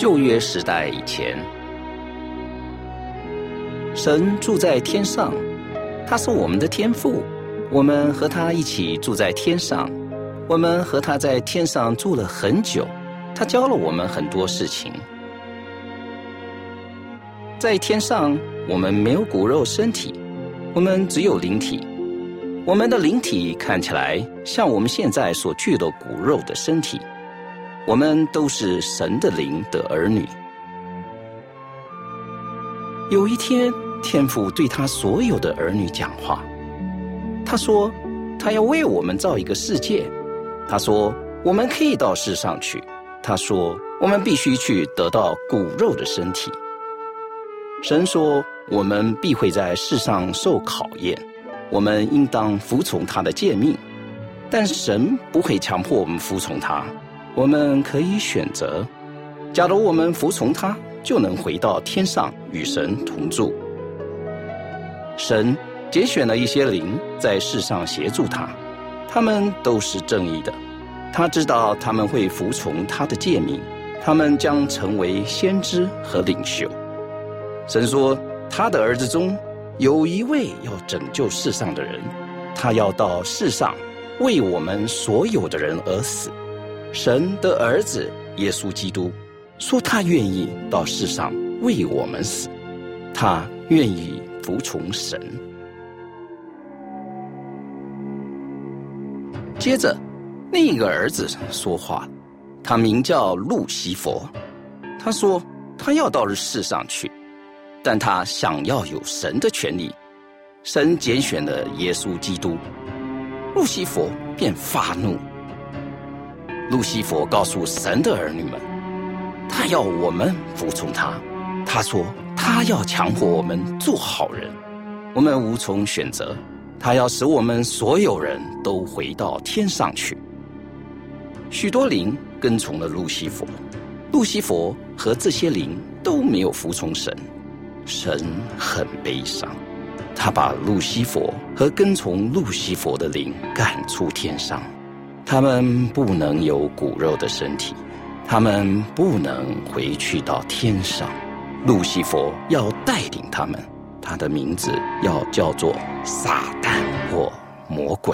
旧约时代以前，神住在天上，他是我们的天父，我们和他一起住在天上，我们和他在天上住了很久，他教了我们很多事情。在天上，我们没有骨肉身体，我们只有灵体。我们的灵体看起来像我们现在所具的骨肉的身体。我们都是神的灵的儿女。有一天，天父对他所有的儿女讲话，他说：“他要为我们造一个世界。”他说：“我们可以到世上去。”他说：“我们必须去得到骨肉的身体。”神说：“我们必会在世上受考验，我们应当服从他的诫命，但神不会强迫我们服从他。我们可以选择。假如我们服从他，就能回到天上与神同住。神拣选了一些灵在世上协助他，他们都是正义的。他知道他们会服从他的诫命，他们将成为先知和领袖。”神说：“他的儿子中有一位要拯救世上的人，他要到世上为我们所有的人而死。神的儿子耶稣基督说，他愿意到世上为我们死，他愿意服从神。”接着，另一个儿子说话，他名叫路西佛，他说：“他要到世上去。”但他想要有神的权利，神拣选了耶稣基督，路西佛便发怒。路西佛告诉神的儿女们，他要我们服从他。他说他要强迫我们做好人，我们无从选择。他要使我们所有人都回到天上去。许多灵跟从了路西佛，路西佛和这些灵都没有服从神。神很悲伤，他把路西佛和跟从路西佛的灵赶出天上，他们不能有骨肉的身体，他们不能回去到天上。路西佛要带领他们，他的名字要叫做撒旦或魔鬼。